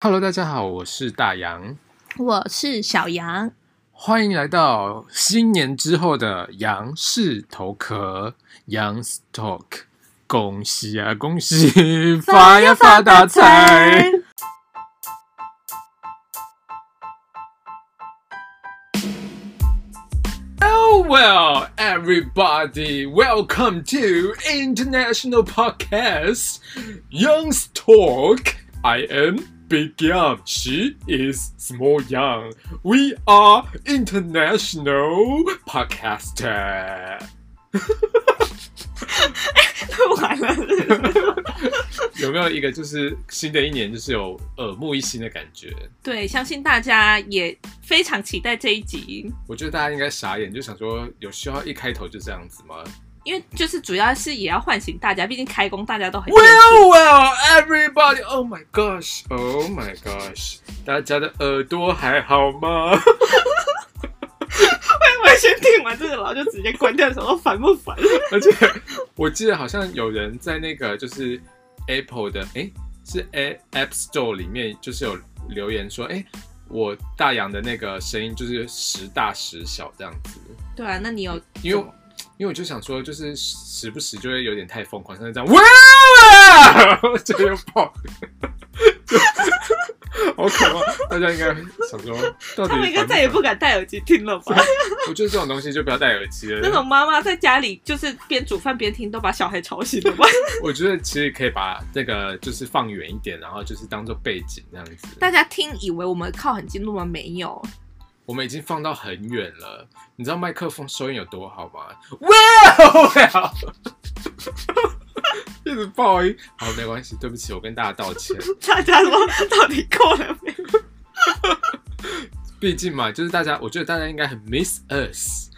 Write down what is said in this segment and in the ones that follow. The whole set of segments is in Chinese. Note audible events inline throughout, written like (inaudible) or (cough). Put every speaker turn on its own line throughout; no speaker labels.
Hello，大家好，我是大杨，
我是小杨，
欢迎来到新年之后的杨氏头壳，Young's Talk，恭喜啊，恭喜，发呀发大财！Oh well, everybody, welcome to International Podcast, Young's Talk. I am. Big Young, she is small young. We are international podcaster. (laughs)
完了，
有没有一个就是新的一年就是有耳目一新的感觉？
对，相信大家也非常期待这一集。
我觉得大家应该傻眼，就想说有需要一开头就这样子吗？
因为就是主要是也要唤醒大家，毕竟开工大家都很。
Well, well, everybody, oh my gosh, oh my gosh，大家的耳朵还好吗？(laughs)
我我先听完这个，然后就直接关掉，说烦不烦？(laughs)
而且我记得好像有人在那个就是 Apple 的，哎，是 App Store 里面，就是有留言说，哎，我大杨的那个声音就是时大时小这样子。
对啊，那你有
因为。因为我就想说，就是时不时就会有点太疯狂，像这样，哇，(laughs) 这又爆，好可怕！大家应该想说，到底
他们应该再也不敢戴耳机听了吧？
我觉得这种东西就不要戴耳机了。
那种妈妈在家里就是边煮饭边听，都把小孩吵醒了吧？(laughs)
我觉得其实可以把这个就是放远一点，然后就是当做背景这样子。
大家听以为我们靠很近路吗？没有。
我们已经放到很远了，你知道麦克风收音有多好吗？Well, well. (laughs) 一直爆音，好，没关系，对不起，我跟大家道歉。(laughs)
大家说到底够了没？(laughs)
毕竟嘛，就是大家，我觉得大家应该很 miss us，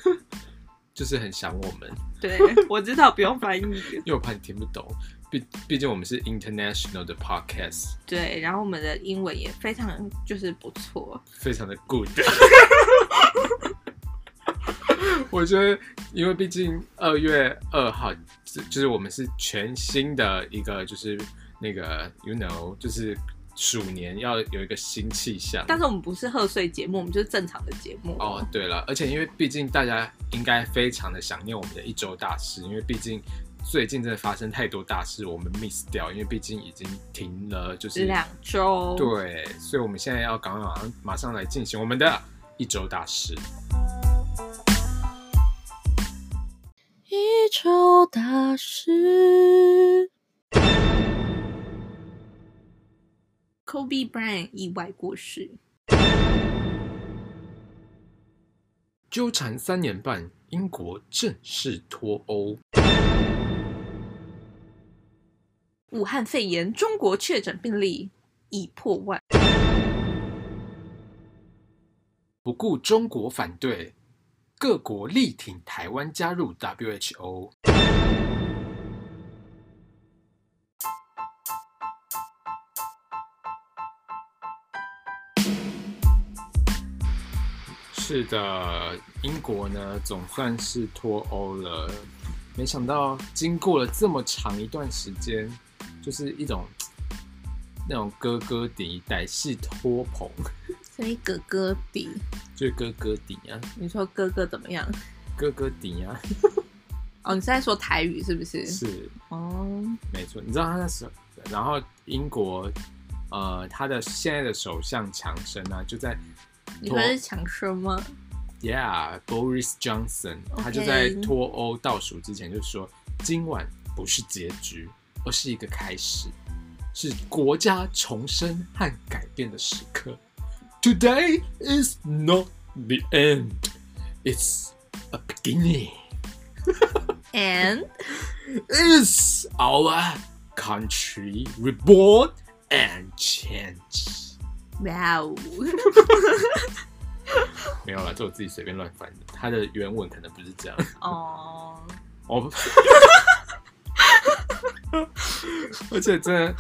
就是很想我们。
对，我知道不用翻译，
因为我怕你听不懂。毕毕竟我们是 international 的 podcast，
对，然后我们的英文也非常就是不错，
非常的 good。(laughs) 我觉得，因为毕竟二月二号，就是我们是全新的一个，就是那个 you know，就是鼠年要有一个新气象。
但是我们不是贺岁节目，我们就是正常的节目。
哦，对了，而且因为毕竟大家应该非常的想念我们的一周大事，因为毕竟。最近真的发生太多大事，我们 miss 掉，因为毕竟已经停了，就是
两周。
对，所以我们现在要赶快马上马上来进行我们的一周大事。
一周大事。Kobe Bryant 意外过世，
纠缠三年半，英国正式脱欧。
武汉肺炎，中国确诊病例已破万。
不顾中国反对，各国力挺台湾加入 WHO。是的，英国呢，总算是脱欧了。没想到经过了这么长一段时间。就是一种那种哥哥底歹戏拖棚，
所以哥哥底
就是哥哥底啊。
你说哥哥怎么样？
哥哥底啊。
哦，你是在说台语是不是？
是
哦，
没错。你知道他那时候，然后英国呃，他的现在的首相强生啊，就在
你说是强生吗
？Yeah，Boris Johnson，他就在脱欧倒数之前就说，今晚不是结局。而是一个开始，是国家重生和改变的时刻。Today is not the end, it's a beginning. (laughs)
And
is our country reborn and change.
Wow. (laughs)
没有啦，这我自己随便乱翻的。它的原文可能不是这样。
哦。
哦。 (laughs) (laughs) 而且真的，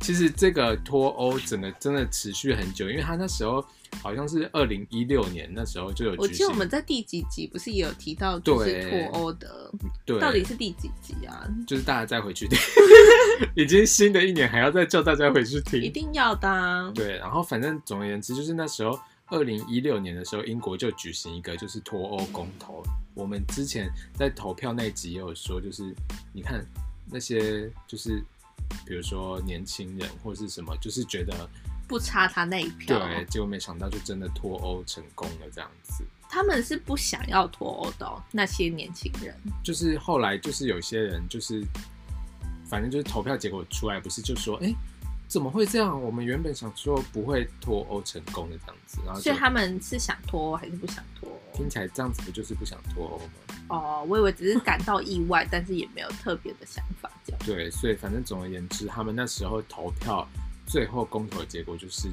其实这个脱欧整个真的持续很久，因为他那时候好像是二零一六年那时候就有。
我记得我们在第几集不是也有提到，就是脱欧的，对，到底是第几集啊？
就是大家再回去听，(laughs) 已经新的一年还要再叫大家回去听，
一定要的、啊。
对，然后反正总而言之，就是那时候二零一六年的时候，英国就举行一个就是脱欧公投。我们之前在投票那集也有说，就是你看那些就是比如说年轻人或是什么，就是觉得
不差他那一票，
对，结果没想到就真的脱欧成功了这样子。
他们是不想要脱欧的、哦、那些年轻人，
就是后来就是有些人就是。反正就是投票结果出来，不是就说，哎、欸，怎么会这样？我们原本想说不会脱欧成功的这样子，然后
所以他们是想脱欧还是不想脱欧？
听起来这样子不就是不想脱欧吗？
哦，我以为只是感到意外，但是也没有特别的想法这样。
对，所以反正总而言之，他们那时候投票，最后公投的结果就是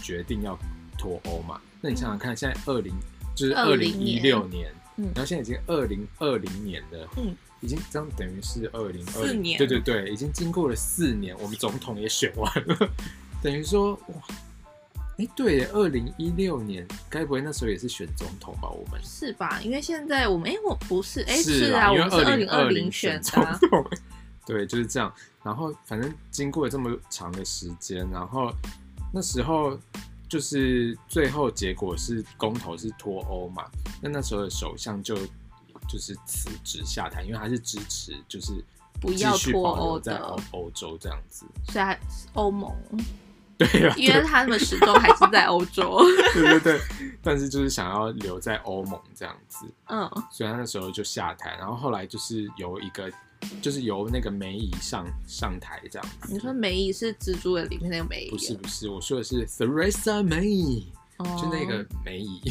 决定要脱欧嘛。那你想想看，现在二零就是二零一六年，嗯，然后现在已经二零二零年了，嗯。已经这样等于是二零二零年，对对对，已经经过了四年，我们总统也选完了，(laughs) 等于说哇，哎，对耶，二零一六年，该不会那时候也是选总统吧？我们
是吧？因为现在我们，哎，我不是，哎，
是
啊，我们是二零二零选总
统，(laughs) 对，就是这样。然后反正经过了这么长的时间，然后那时候就是最后结果是公投是脱欧嘛，那那时候的首相就。就是辞职下台，因为他是支持，就是
不要脱欧
在欧欧洲这样子，
所以还欧盟 (laughs)
对啊，
因为他们始终还是在欧洲，(laughs)
对对对，但是就是想要留在欧盟这样子，
嗯，
所以他那时候就下台，然后后来就是由一个，就是由那个梅姨上上台这样子。
你说梅姨是蜘蛛的里面那个梅姨？
不是不是，我说的是 Theresa May，就那个梅姨。(laughs)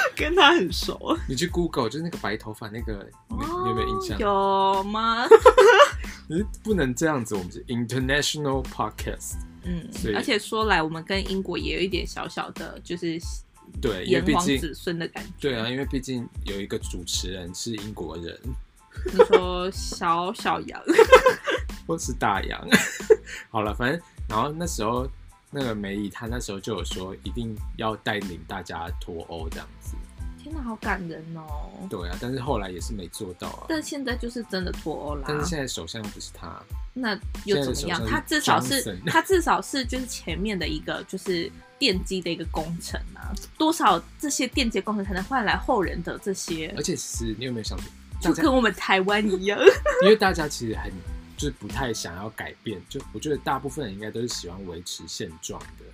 (laughs)
跟他很熟，
你去 Google 就是那个白头发那个，你有没有印象？
有吗？(laughs)
你不能这样子，我们是 International Podcast，
嗯，而且说来，我们跟英国也有一点小小的，就是
对
炎黄子孙的感觉。
对啊，因为毕竟有一个主持人是英国人。
你说小小羊，(laughs)
或是大羊？好了，反正然后那时候那个梅姨，她那时候就有说，一定要带领大家脱欧这样子。
天哪好感人哦！
对啊，但是后来也是没做到啊。
但现在就是真的脱欧了。
但是现在首相不是他，
那又怎么样？他至少是他至少是就是前面的一个就是奠基的一个工程啊。多少这些奠基工程才能换来后人的这些？
而且其实你有没有想过，
就跟我们台湾一样，
因为大家其实很就是不太想要改变，就我觉得大部分人应该都是喜欢维持现状的。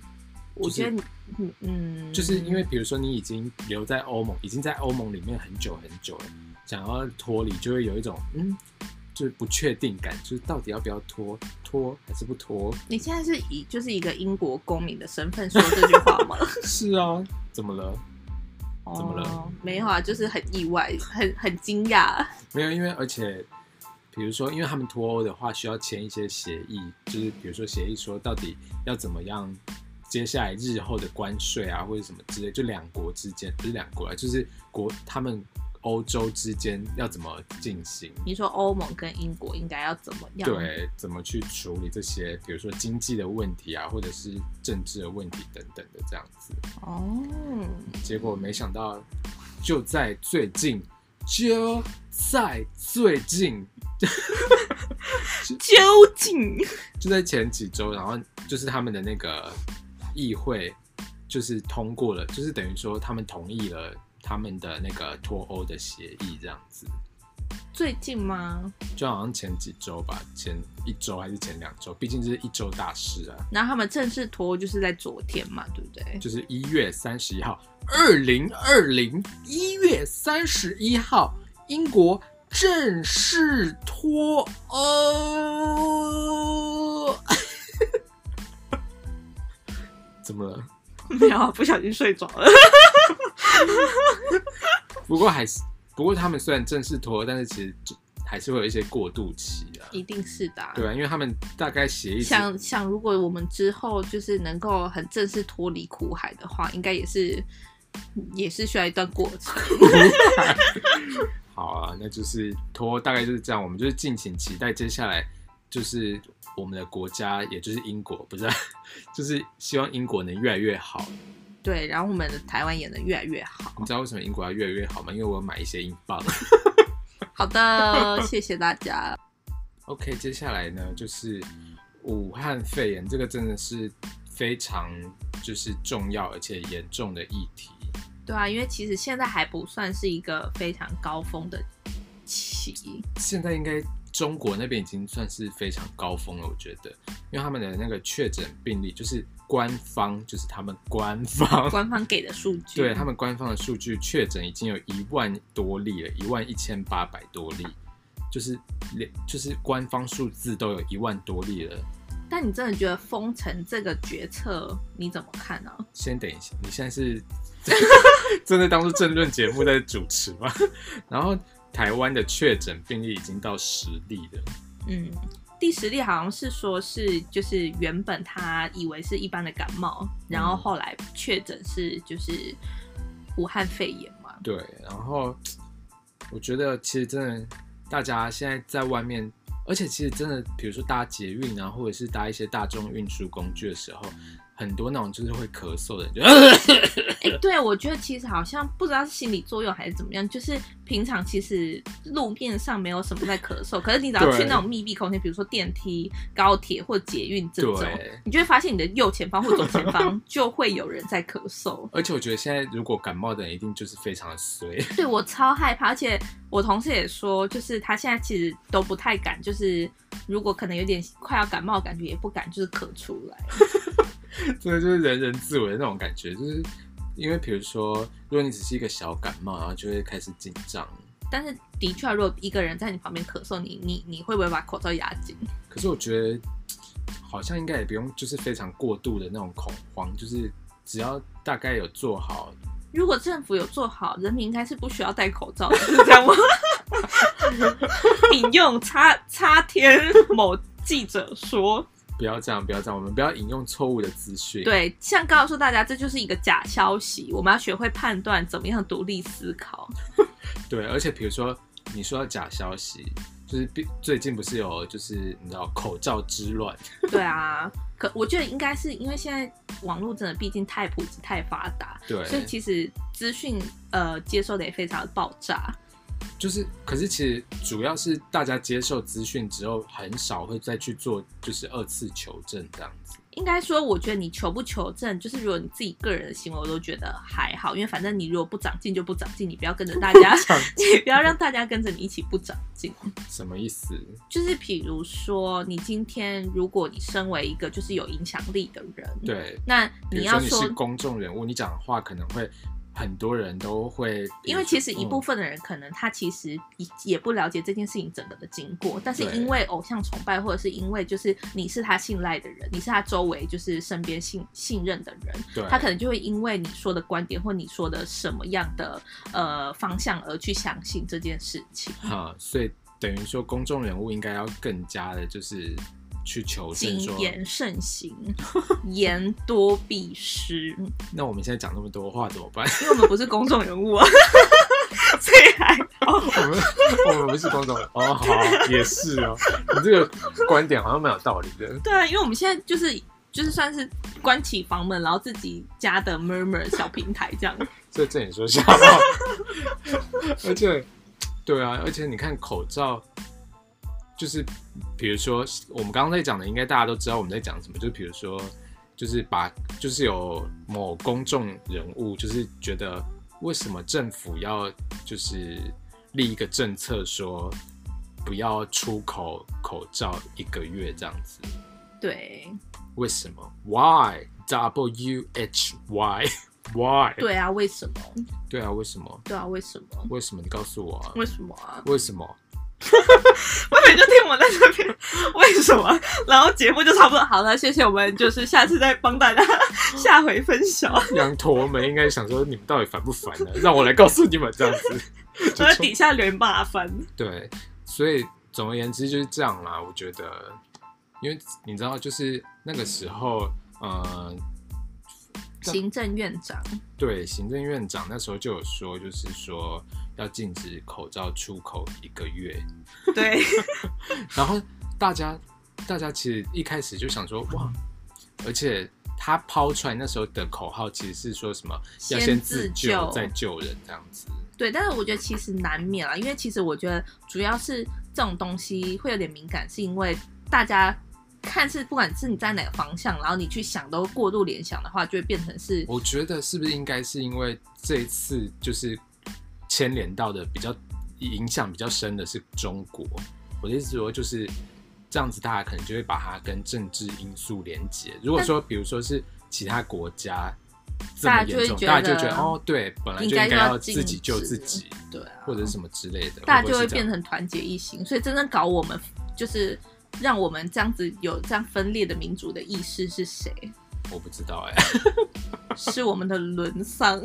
我觉得，嗯嗯，
就是因为比如说你已经留在欧盟，已经在欧盟里面很久很久了，想要脱离，就会有一种嗯，就是不确定感，就是到底要不要脱，脱还是不脱？
你现在是以就是一个英国公民的身份说这句话吗？(laughs)
是啊，怎么了？怎么了？
哦，没有啊，就是很意外，很很惊讶。
没有，因为而且比如说，因为他们脱欧的话，需要签一些协议，就是比如说协议说到底要怎么样。接下来日后的关税啊，或者什么之类，就两国之间不是两国啊，就是国他们欧洲之间要怎么进行？
你说欧盟跟英国应该要怎么样？
对，怎么去处理这些，比如说经济的问题啊，或者是政治的问题等等的这样子。
哦，
结果没想到，就在最近，就在最近，(laughs)
究竟
就在前几周，然后就是他们的那个。议会就是通过了，就是等于说他们同意了他们的那个脱欧的协议，这样子。
最近吗？
就好像前几周吧，前一周还是前两周，毕竟这是一周大事啊。
然后他们正式脱欧就是在昨天嘛，对不对？
就是一月三十一号，二零二零一月三十一号，英国正式脱欧。(laughs) 怎么了？(laughs)
没有，不小心睡着了。(laughs)
不过还是，不过他们虽然正式脱，但是其实就还是会有一些过渡期啊。
一定是的啊。
对啊，因为他们大概协议
想想，如果我们之后就是能够很正式脱离苦海的话，应该也是也是需要一段过程。(laughs) (laughs)
好啊，那就是脱，大概就是这样。我们就是敬请期待接下来。就是我们的国家，也就是英国，不是，(laughs) 就是希望英国能越来越好。
对，然后我们的台湾演的越来越好。
你知道为什么英国要越来越好吗？因为我有买一些英镑。(laughs)
好的，(laughs) 谢谢大家。
OK，接下来呢就是武汉肺炎，这个真的是非常就是重要而且严重的议题。
对啊，因为其实现在还不算是一个非常高峰的期。
现在应该中国那边已经算是非常高峰了，我觉得，因为他们的那个确诊病例，就是官方，就是他们官方 (laughs)
官方给的数据，
对他们官方的数据，确诊已经有一万多例了，一万一千八百多例。就是连就是官方数字都有一万多例了，
但你真的觉得封城这个决策你怎么看呢？啊？
先等一下，你现在是 (laughs) 真的当做政论节目在主持吗？(laughs) 然后台湾的确诊病例已经到十例了，
嗯，第十例好像是说是就是原本他以为是一般的感冒，然后后来确诊是就是武汉肺炎嘛，
对，然后我觉得其实真的。大家现在在外面，而且其实真的，比如说搭捷运啊，或者是搭一些大众运输工具的时候。很多那种就是会咳嗽的人就，
哎，对，我觉得其实好像不知道是心理作用还是怎么样，就是平常其实路面上没有什么在咳嗽，可是你只要去那种密闭空间，比如说电梯、高铁或捷运这种，你就会发现你的右前方或左前方 (laughs) 就会有人在咳嗽。
而且我觉得现在如果感冒的人一定就是非常的衰。
对，我超害怕，而且我同事也说，就是他现在其实都不太敢，就是如果可能有点快要感冒感觉，也不敢就是咳出来。(laughs)
真的就是人人自危的那种感觉，就是因为比如说，如果你只是一个小感冒，然后就会开始紧张。
但是的确，如果一个人在你旁边咳嗽，你你你会不会把口罩压紧？
可是我觉得好像应该也不用，就是非常过度的那种恐慌，就是只要大概有做好。
如果政府有做好，人民应该是不需要戴口罩的，是这样吗？(laughs) 引用插插天某记者说。
不要这样，不要这样，我们不要引用错误的资讯。
对，像告诉大家，这就是一个假消息，我们要学会判断，怎么样独立思考。(laughs)
对，而且比如说你说到假消息，就是最近不是有就是你知道口罩之乱？(laughs) (laughs)
对啊，可我觉得应该是因为现在网络真的毕竟太普及、太发达，
对，
所以其实资讯呃接受的也非常的爆炸。
就是，可是其实主要是大家接受资讯之后，很少会再去做，就是二次求证这样子。
应该说，我觉得你求不求证，就是如果你自己个人的行为，我都觉得还好，因为反正你如果不长进就不长进，你不要跟着大家，(laughs) (laughs) 你不要让大家跟着你一起不长进。
什么意思？
就是比如说，你今天如果你身为一个就是有影响力的人，
对，
那你要说，
说你是公众人物，你讲的话可能会。很多人都会，
因为其实一部分的人可能他其实也也不了解这件事情整个的经过，但是因为偶像崇拜，或者是因为就是你是他信赖的人，你是他周围就是身边信信任的人，
对，
他可能就会因为你说的观点或你说的什么样的呃方向而去相信这件事情。
哈，所以等于说公众人物应该要更加的就是。去求证，
谨言慎行，言多必失。
那我们现在讲那么多话怎么办？
因为我们不是公众人物啊，所以还好。(laughs)
我们我们不是公众人物哦，好，也是哦。你这个观点好像蛮有道理的。
对啊，因为我们现在就是就是算是关起房门，然后自己家的 murmur 小平台这样。
所以这也说瞎话。(laughs) 而且，对啊，而且你看口罩。就是，比如说我们刚刚在讲的，应该大家都知道我们在讲什么。就比如说，就是把，就是有某公众人物，就是觉得为什么政府要就是立一个政策，说不要出口口罩一个月这样子。
对。
为什么？Why? W H Y? Why?
对啊，为什么？
对啊，为什么？
对啊，为什么？
为什么？你告诉我啊。
为什么啊？
为什么？(laughs)
我每就听我在这边，为什么？然后节目就差不多好了，谢谢我们，就是下次再帮大家下回分享。
羊驼们应该想说，你们到底烦不烦呢？让我来告诉你们这样子。(laughs)
我在底下留言骂翻。
对，所以总而言之就是这样啦。我觉得，因为你知道，就是那个时候，呃，
行政院长
对行政院长那时候就有说，就是说。要禁止口罩出口一个月，(laughs)
对。
然后大家，大家其实一开始就想说，哇！而且他抛出来那时候的口号其实是说什么？要先自救再救人这样子。
对，但是我觉得其实难免啦，因为其实我觉得主要是这种东西会有点敏感，是因为大家看似不管是你在哪个方向，然后你去想都过度联想的话，就会变成是。
我觉得是不是应该是因为这一次就是牵连到的比较影响比较深的是中国？我的意思说就是这样子，大家可能就会把它跟政治因素连结。如果说比如说是其他国家。这么严重，大家就觉得哦，对，本来就应该要自己救自己，
对啊，
或者是什么之类的，
大家就会变成团结一心。所以真正搞我们，就是让我们这样子有这样分裂的民主的意识是谁？
我不知道哎，
是我们的轮桑，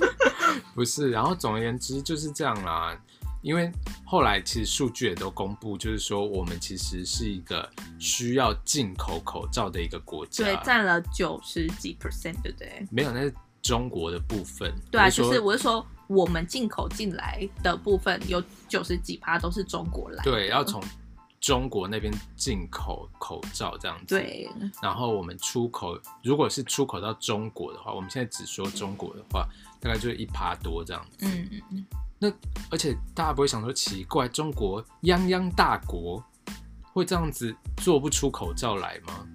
(laughs)
不是。然后总而言之就是这样啦。因为后来其实数据也都公布，就是说我们其实是一个需要进口口罩的一个国家，
对，占了九十几 percent，对不对？
没有，那是中国的部分。
对啊，就是我是说，我们进口进来的部分有九十几趴都是中国来的，
对，要从中国那边进口口罩这样子。
对，
然后我们出口，如果是出口到中国的话，我们现在只说中国的话，大概就是一趴多这样子。
嗯嗯嗯。
那而且大家不会想说奇怪，中国泱泱大国会这样子做不出口罩来吗？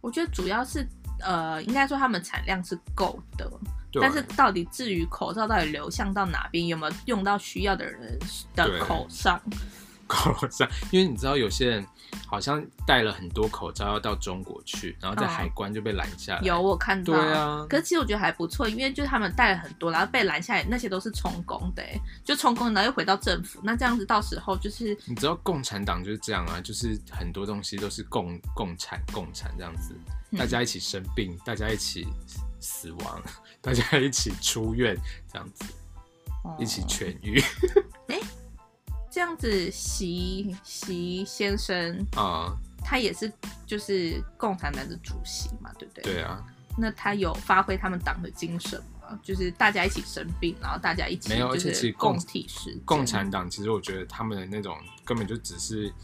我觉得主要是呃，应该说他们产量是够的，但是到底至于口罩到底流向到哪边，有没有用到需要的人的口上？
口罩，因为你知道有些人好像带了很多口罩要到中国去，然后在海关就被拦下来。
有我看到，
对啊。
可是其实我觉得还不错，因为就是他们带了很多，然后被拦下来，那些都是充公的，就充公，然后又回到政府。那这样子到时候就是，
你知道共产党就是这样啊，就是很多东西都是共共产共产这样子，大家一起生病，嗯、大家一起死亡，(laughs) 大家一起出院这样子，哦、一起痊愈。(laughs)
欸这样子，习习先生
啊，
他也是就是共产党的主席嘛，对不对？
对啊。
那他有发挥他们党的精神吗？就是大家一起生病，然后大家一起
没有，而且其实共
体时
共产党其实我觉得他们的那种根本就只是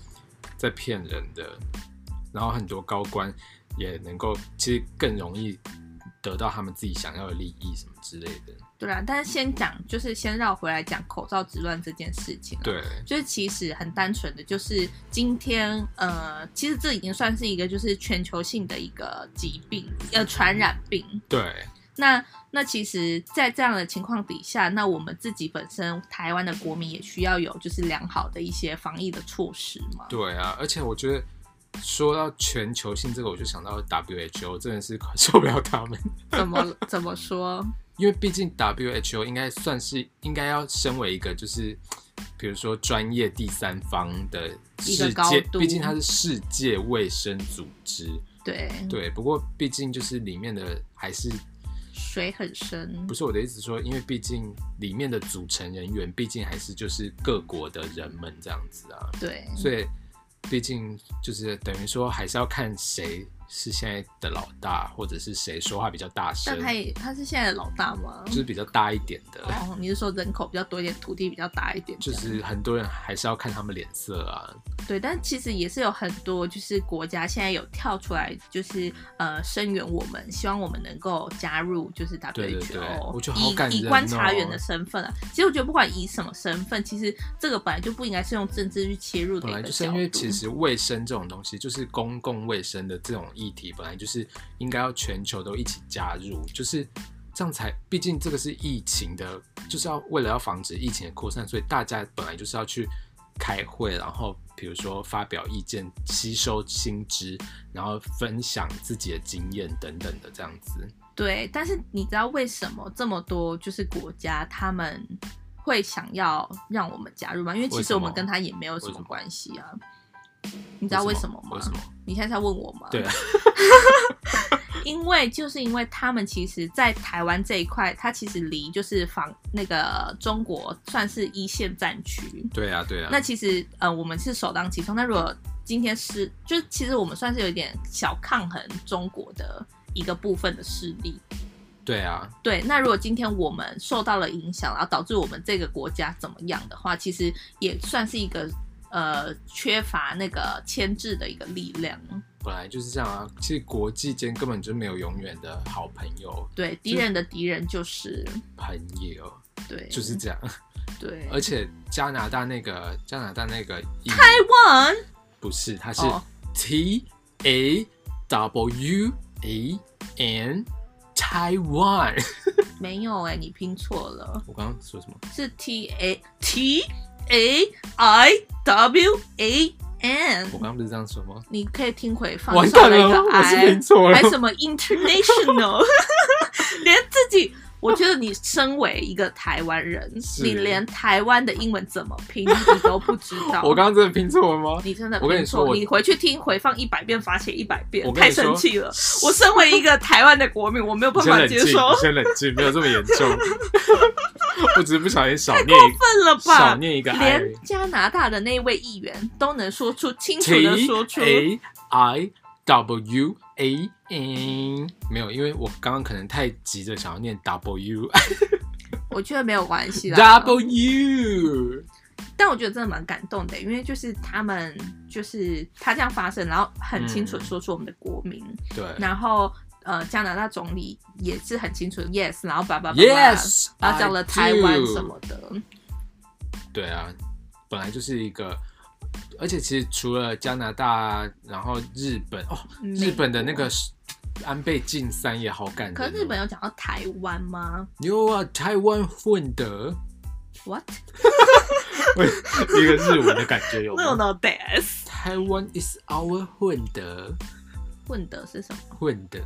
在骗人的，然后很多高官也能够其实更容易得到他们自己想要的利益什么之类的。
对啊，但是先讲，就是先绕回来讲口罩之乱这件事情。
对，
就是其实很单纯的，就是今天，呃，其实这已经算是一个就是全球性的一个疾病，呃，传染病。
对。
那那其实，在这样的情况底下，那我们自己本身台湾的国民也需要有就是良好的一些防疫的措施嘛。
对啊，而且我觉得说到全球性这个，我就想到 WHO 真的是受不了他们。
怎么 (laughs) 怎么说？
因为毕竟 WHO 应该算是应该要身为一个就是，比如说专业第三方的世界，毕竟它是世界卫生组织。
对
对，不过毕竟就是里面的还是
水很深。
不是我的意思说，因为毕竟里面的组成人员毕竟还是就是各国的人们这样子啊。
对，
所以毕竟就是等于说还是要看谁。是现在的老大，或者是谁说话比较大声？
但他也他是现在的老大吗？
就是比较大一点的。
哦，你是说人口比较多一点，土地比较大一点？
就是很多人还是要看他们脸色啊。
对，但其实也是有很多就是国家现在有跳出来，就是呃声援我们，希望我们能够加入就是
对，我觉得好感。以以观
察员的身份啊，其实我觉得不管以什么身份，其实这个本来就不应该是用政治去切入的。
本来就是因为其实卫生这种东西，就是公共卫生的这种。议题本来就是应该要全球都一起加入，就是这样才。毕竟这个是疫情的，就是要为了要防止疫情的扩散，所以大家本来就是要去开会，然后比如说发表意见、吸收新知，然后分享自己的经验等等的这样子。
对，但是你知道为什么这么多就是国家他们会想要让我们加入吗？因为其实我们跟他也没有什么关系啊。你知道为什么吗？
为什么？
你现在在问我吗？
对啊，(laughs)
因为就是因为他们其实，在台湾这一块，它其实离就是防那个中国算是一线战区。
对啊，对啊。
那其实呃，我们是首当其冲。那如果今天是，就其实我们算是有一点小抗衡中国的一个部分的势力。
对啊，
对。那如果今天我们受到了影响，然后导致我们这个国家怎么样的话，其实也算是一个。呃，缺乏那个牵制的一个力量，
本来就是这样啊。其实国际间根本就没有永远的好朋友，
对，敌人的敌人就是
朋友。
对，
就是这样。(laughs)
对，
而且加拿大那个加拿大那个
台湾
不是，它是 T A W A N Taiwan。(laughs)
没有哎、欸，你拼错了。
我刚刚说什么？
是 T A T A I W A N。
我刚刚不是这样说吗？
你可以听回放。
我是拼错了。
还什么 International？(laughs) 连自己。我觉得你身为一个台湾人，你连台湾的英文怎么拼你都不知道。
我刚刚真的拼错了吗？
你真的，
我跟你说，
你回去听回放一百遍，罚写一百遍，太生气了。我身为一个台湾的国民，我没有办法接受。
你先冷静，没有这么严重。(laughs) (laughs) 我只是不小心少念，
过分了吧？
少念一个，
连加拿大的那位议员都能说出清楚的说出。
A I W A N 没有，因为我刚刚可能太急着想要念 W，(laughs)
我觉得没有关系啦。
W，
但我觉得真的蛮感动的，因为就是他们就是他这样发声，然后很清楚的说出我们的国名，
嗯、对，
然后呃加拿大总理也是很清楚 yes，然后叭叭叭
，yes，
然后讲了台湾什么的，
对啊，本来就是一个。而且其实除了加拿大，然后日本哦，日本的那个安倍晋三也好感人。
可是日本有讲到台湾吗？
有啊，台湾混的。
What？(laughs)
一个日文的感觉有吗
？No no this。
台湾 is our 混的。
混的是什么？
混的。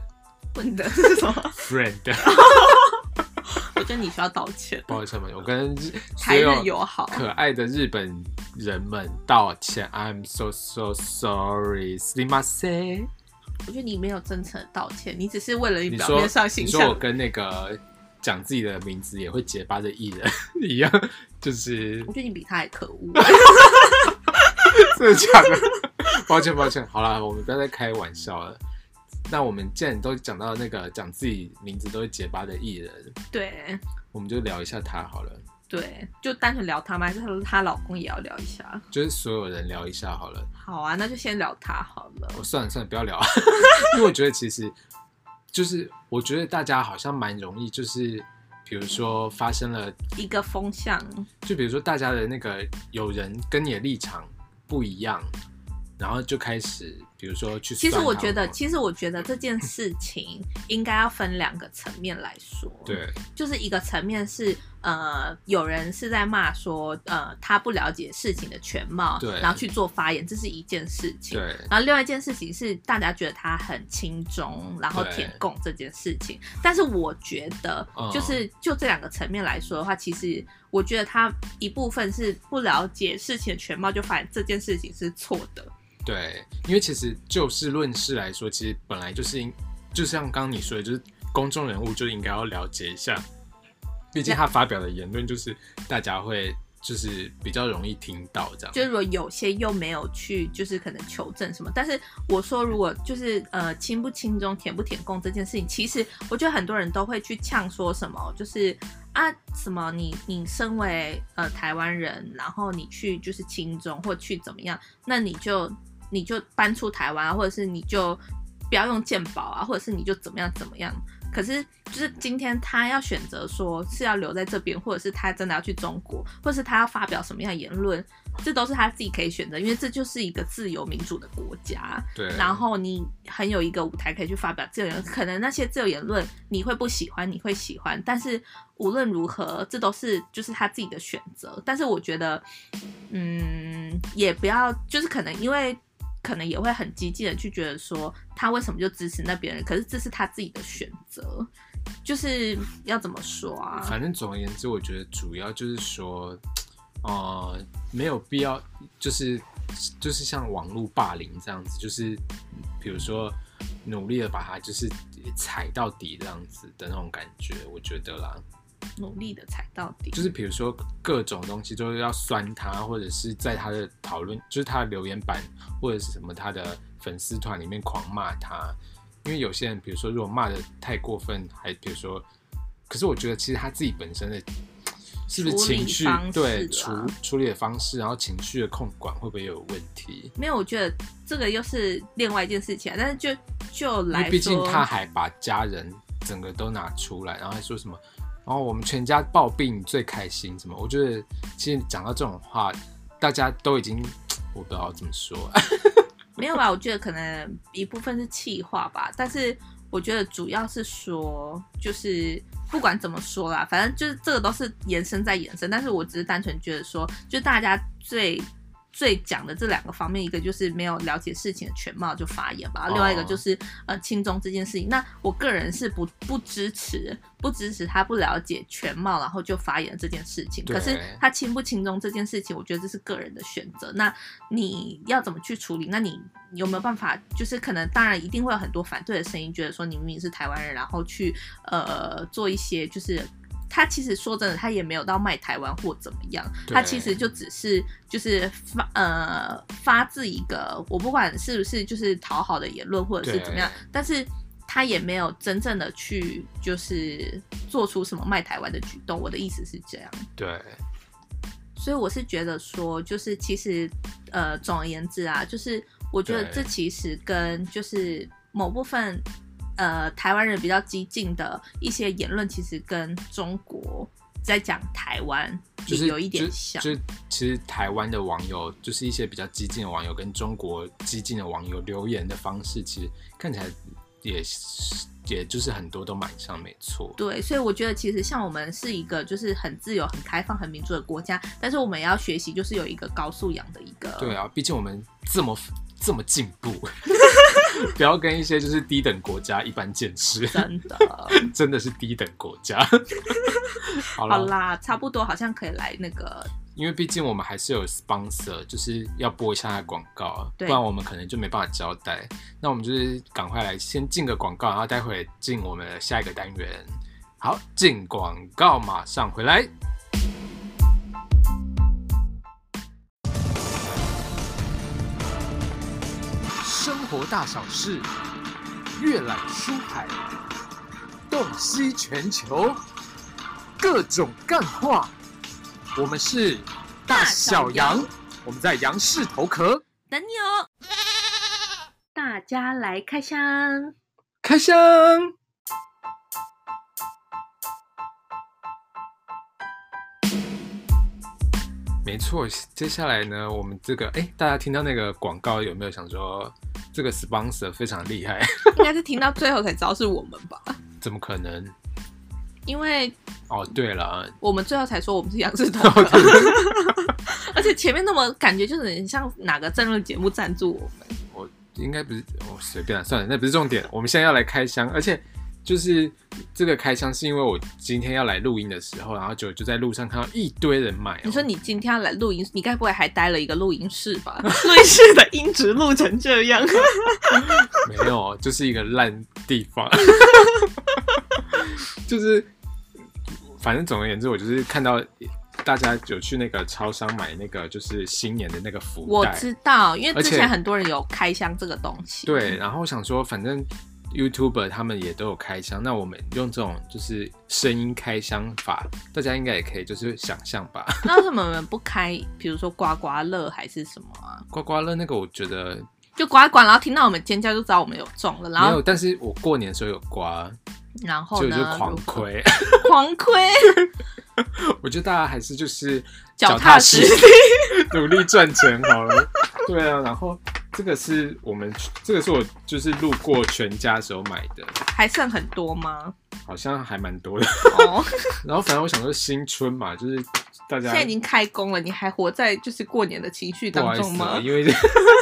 混的是什么？
Friend。(laughs)
我觉得你需要道歉。
抱歉，我跟
台日友好
可爱的日本人们道歉。I'm so so sorry，すみません。
我觉得你没有真诚的道歉，你只是为了你表面上形象。
你说我跟那个讲自己的名字也会结巴的艺人一样，(laughs) 就是。
我觉得你比他还可恶。(laughs)
真的假的？抱歉抱歉，好了，我们不要再开玩笑了。 那我们既然都讲到那个讲自己名字都会结巴的艺人，
对，
我们就聊一下他好了。
对，就单纯聊他吗？还是她老公也要聊一下？
就是所有人聊一下好了。
好啊，那就先聊他好了。
我算了算了，不要聊，(laughs) 因为我觉得其实就是我觉得大家好像蛮容易，就是比如说发生了
一个风向，
就比如说大家的那个有人跟你的立场不一样。然后就开始，比如说去。
其实我觉得，其实我觉得这件事情 (laughs) 应该要分两个层面来说。
对。就是
一个层面是，呃，有人是在骂说，呃，他不了解事情的全貌，
对。
然后去做发言，这是一件事情。
对。
然后另外一件事情是，大家觉得他很轻中，然后舔共这件事情。但是我觉得，就是就这两个层面来说的话，其实我觉得他一部分是不了解事情的全貌，就发现这件事情是错的。
对，因为其实就事论事来说，其实本来就是应，就像刚刚你说的，就是公众人物就应该要了解一下，毕竟他发表的言论就是大家会就是比较容易听到这样。
就是如果有些又没有去，就是可能求证什么。但是我说，如果就是呃亲不亲中、舔不舔共这件事情，其实我觉得很多人都会去呛说什么，就是啊什么你你身为呃台湾人，然后你去就是亲中或去怎么样，那你就。你就搬出台湾啊，或者是你就不要用鉴宝啊，或者是你就怎么样怎么样。可是就是今天他要选择说是要留在这边，或者是他真的要去中国，或者是他要发表什么样的言论，这都是他自己可以选择，因为这就是一个自由民主的国家。
对。
然后你很有一个舞台可以去发表自由言论，可能那些自由言论你会不喜欢，你会喜欢，但是无论如何，这都是就是他自己的选择。但是我觉得，嗯，也不要就是可能因为。可能也会很激进的去觉得说，他为什么就支持那边人？可是这是他自己的选择，就是要怎么说啊？
反正总而言之，我觉得主要就是说，呃，没有必要，就是就是像网络霸凌这样子，就是比如说努力的把他就是踩到底这样子的那种感觉，我觉得啦。
努力的踩到底，
就是比如说各种东西都要酸他，或者是在他的讨论，就是他的留言板或者是什么他的粉丝团里面狂骂他。因为有些人，比如说如果骂的太过分，还比如说，可是我觉得其实他自己本身的，是不是情绪对处处理的方式，然后情绪的控管会不会有问题？
没有，我觉得这个又是另外一件事情啊。但是就就来，
毕竟他还把家人整个都拿出来，然后还说什么。然后我们全家暴毙最开心，什么？我觉得其实讲到这种话，大家都已经 (tsk) 我不知道怎么说。(laughs)
没有吧？我觉得可能一部分是气话吧，但是我觉得主要是说，就是不管怎么说啦，反正就是这个都是延伸在延伸，但是我只是单纯觉得说，就大家最。最讲的这两个方面，一个就是没有了解事情的全貌就发言吧，另外一个就是呃轻中这件事情。那我个人是不不支持，不支持他不了解全貌然后就发言这件事情。可是他轻不轻中这件事情，我觉得这是个人的选择。那你要怎么去处理？那你有没有办法？就是可能当然一定会有很多反对的声音，觉得说你明明是台湾人，然后去呃做一些就是。他其实说真的，他也没有到卖台湾或怎么样，他其实就只是就是发呃发自一个我不管是不是就是讨好的言论或者是怎么样，但是他也没有真正的去就是做出什么卖台湾的举动。我的意思是这样。
对，
所以我是觉得说，就是其实呃总而言之啊，就是我觉得这其实跟就是某部分。呃，台湾人比较激进的一些言论，其实跟中国在讲台湾就是有一点像。
就是、就、其实台湾的网友，就是一些比较激进的网友，跟中国激进的网友留言的方式，其实看起来也也就是很多都蛮像，没错。
对，所以我觉得其实像我们是一个就是很自由、很开放、很民主的国家，但是我们也要学习，就是有一个高素养的一个。
对啊，毕竟我们这么。这么进步，(laughs) 不要跟一些就是低等国家一般见识。
真的，(laughs)
真的是低等国家。(laughs)
好，好啦，差不多好像可以来那个，
因为毕竟我们还是有 sponsor，就是要播一下广告，不然我们可能就没办法交代。那我们就是赶快来先进个广告，然后待会进我们的下一个单元。好，进广告，马上回来。活大小事，阅览书海，洞悉全球，各种干话。我们是大小杨，我们在杨氏头壳
等你哦。大家来开箱，
开箱。没错，接下来呢，我们这个哎，大家听到那个广告有没有想说？这个 sponsor 非常厉害，(laughs)
应该是听到最后才知道是我们吧？(laughs)
怎么可能？
因为
哦，对了，
我们最后才说我们是杨氏同的，(laughs) 而且前面那么感觉就是很像哪个政论节目赞助我们。
我应该不是，我随便了，算了，那不是重点。我们现在要来开箱，而且。就是这个开箱是因为我今天要来录音的时候，然后就就在路上看到一堆人买、喔。
你说你今天要来录音，你该不会还待了一个录音室吧？录音室的音质录成这样？(laughs)
没有，就是一个烂地方。(laughs) 就是，反正总而言之，我就是看到大家有去那个超商买那个就是新年的那个福袋。
我知道，因为之前很多人有开箱这个东西。
对，然后我想说，反正。YouTuber 他们也都有开箱，那我们用这种就是声音开箱法，大家应该也可以就是想象吧。(laughs)
那为什么我们不开，比如说刮刮乐还是什么啊？
刮刮乐那个我觉得
就刮一刮，然后听到我们尖叫就知道我们有中了。然后
没有，但是我过年的时候有刮，
然后
就就狂亏，(laughs)
狂亏。(laughs)
我觉得大家还是就是
脚踏实地，
努力赚钱好了。对啊，然后。这个是我们，这个是我就是路过全家的时候买的，
还剩很多吗？
好像还蛮多的哦。(laughs) 然后反正我想说新春嘛，就是大家
现在已经开工了，你还活在就是过年的情绪当中吗？
因为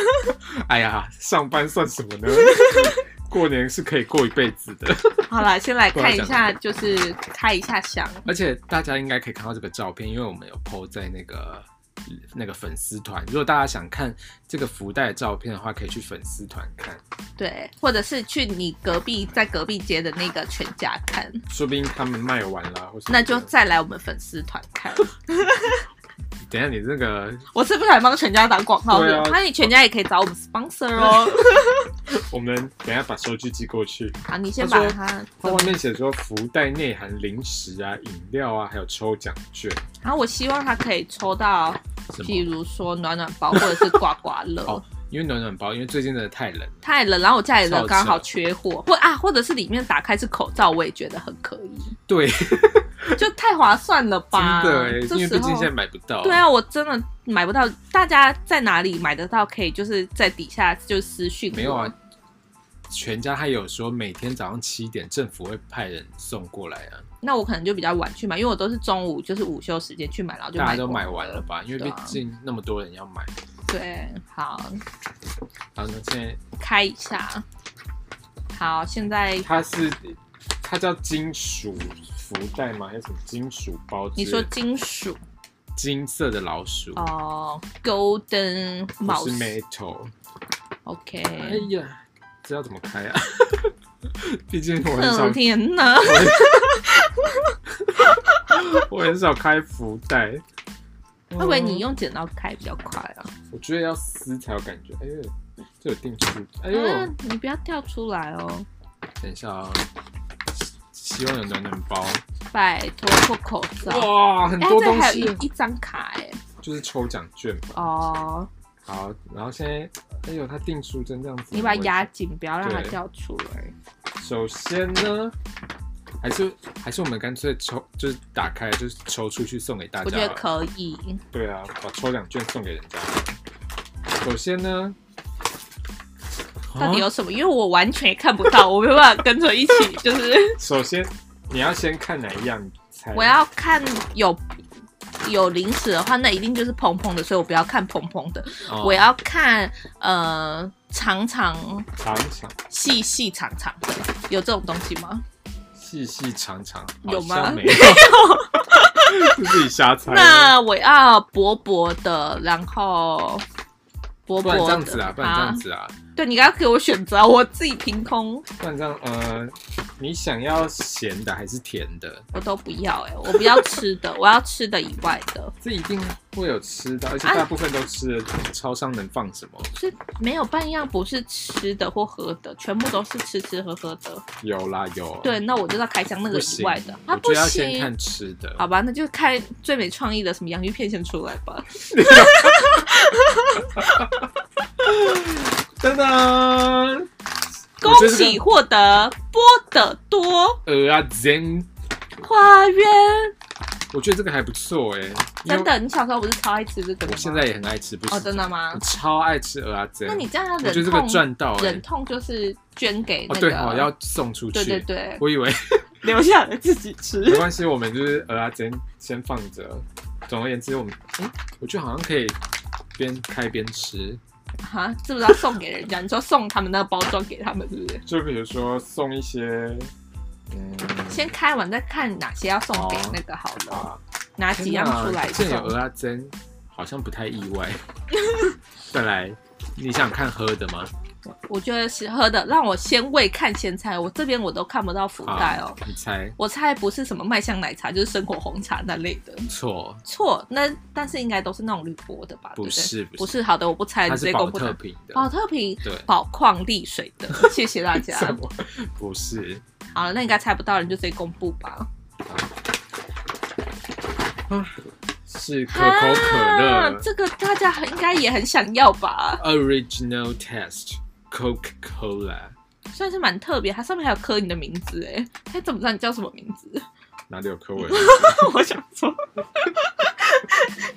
(laughs) 哎呀，上班算什么呢？(laughs) 过年是可以过一辈子的。
好了，先来看一下，就是开一下箱。
而且大家应该可以看到这个照片，因为我们有 po 在那个。那个粉丝团，如果大家想看这个福袋照片的话，可以去粉丝团看。
对，或者是去你隔壁在隔壁街的那个全家看，
说不定他们卖完了，或
那就再来我们粉丝团看。(laughs)
等下，你这个
我是不是还帮全家打广告？对啊，那你全家也可以找我们 sponsor 哦。(laughs)
我们等下把收据寄过去。
好，你先把它。
它外面写说福袋内含零食啊、饮料啊，还有抽奖券。
然后我希望他可以抽到，譬如说暖暖包或者是刮刮乐。(laughs)
哦，因为暖暖包，因为最近真的太冷，
太冷。然后我家里的刚好缺货，或啊，或者是里面打开是口罩，我也觉得很可以。
对。(laughs)
就太划算了吧？
真的哎，因为毕竟现在买不到。
对啊，我真的买不到。大家在哪里买得到？可以就是在底下就私讯。
没有啊，全家他有说每天早上七点政府会派人送过来啊。
那我可能就比较晚去买，因为我都是中午就是午休时间去买，然后就
大家都买完了吧？因为毕竟那么多人要买。
对，好。
好，那现在
开一下。好，现在
它是它叫金属福袋吗？还是什么金属包？
你说金属？
金色的老鼠
哦，Golden Mouse
是 Metal。
OK。
哎呀，这要怎么开啊？(laughs) 毕竟我很少。
天哪！
我很少 (laughs) 开福袋。
会不会你用剪刀开比较快啊？
我觉得要撕才有感觉。哎呦，这有定数。哎呦、啊，
你不要掉出来哦。
等一下啊，希望有暖暖包。
拜托，脱口罩。
哇，很多东西。欸、
还有一一张卡哎。就是
抽奖券吧。哦。好，然后现在，哎呦，它定书针这样子。
你把它压紧，不要让它掉出来。
首先呢。还是还是我们干脆抽，就是打开，就是抽出去送给大家。
我觉得可以。
对啊，把抽奖券送给人家。首先呢，
到底有什么？因为我完全看不到，我没办法跟着一起。就是
首先你要先看哪一样？
我要看有有零食的话，那一定就是蓬蓬的，所以我不要看蓬蓬的。哦、我要看呃长长
长长
细细长长的，有这种东西吗？
细细长长
有吗？
没有，(laughs) 自己瞎猜。
那我要薄薄的，然后薄薄的。
不然这样子啊，不然这样子啊。
对，你刚刚给我选择，我自己凭空。
不然这样，呃，你想要咸的还是甜的？
我都不要哎、欸，我不要吃的，我要吃的以外的。
这一定会有吃的，而且大部分都吃的。啊、超商能放什么？
是没有半样不是吃的或喝的，全部都是吃吃喝喝的。
有啦有。
对，那我就要开箱那个以外的。
啊，不行，要先看吃的。
好吧，那就开最没创意的什么洋芋片先出来吧。(laughs)
噔噔！
恭喜获得波的多
鹅啊，Zen
花园。
我觉得这个还不错哎，
真的。你小时候不是超爱吃这个吗？
我现在也很爱吃，不是？
哦，真的吗？
我超爱吃蚵仔煎。
那你这样忍痛，
我觉得这个赚到，
忍痛就是捐给那个。
对，哦要送出去。
对对对，
我以为 (laughs)
留下来自己吃。
没关系，我们就是蚵仔煎先放着。总而言之，我们哎，我觉得好像可以边开边吃。
哈，是不是要送给人家？你说送他们那个包装给他们，是不是？(laughs)
就比如说送一些，
嗯，先开完再看哪些要送给那个好了，哦、拿几样出来。
这有鹅阿珍，好像不太意外。(laughs) 再来，你想看喝的吗？
我觉得是喝的，让我先喂看先猜。我这边我都看不到福袋哦。
你猜？
我猜不是什么麦香奶茶，就是生活红茶那类的。
错
错，那但是应该都是那种铝箔的吧？
不是，
不是。好的，我不猜，直接公布。
宝特瓶的。
宝特瓶，
对，
宝矿力水的。谢谢大家。(laughs)
不是。
好了，那应该猜不到，你就直接公布吧。
啊是可口可乐。
这个大家应该也很想要吧
？Original Taste。Coca-Cola
算是蛮特别，它上面还有刻你的名字哎，它怎么知道你叫什么名字？
哪里有刻我？(laughs)
我想说，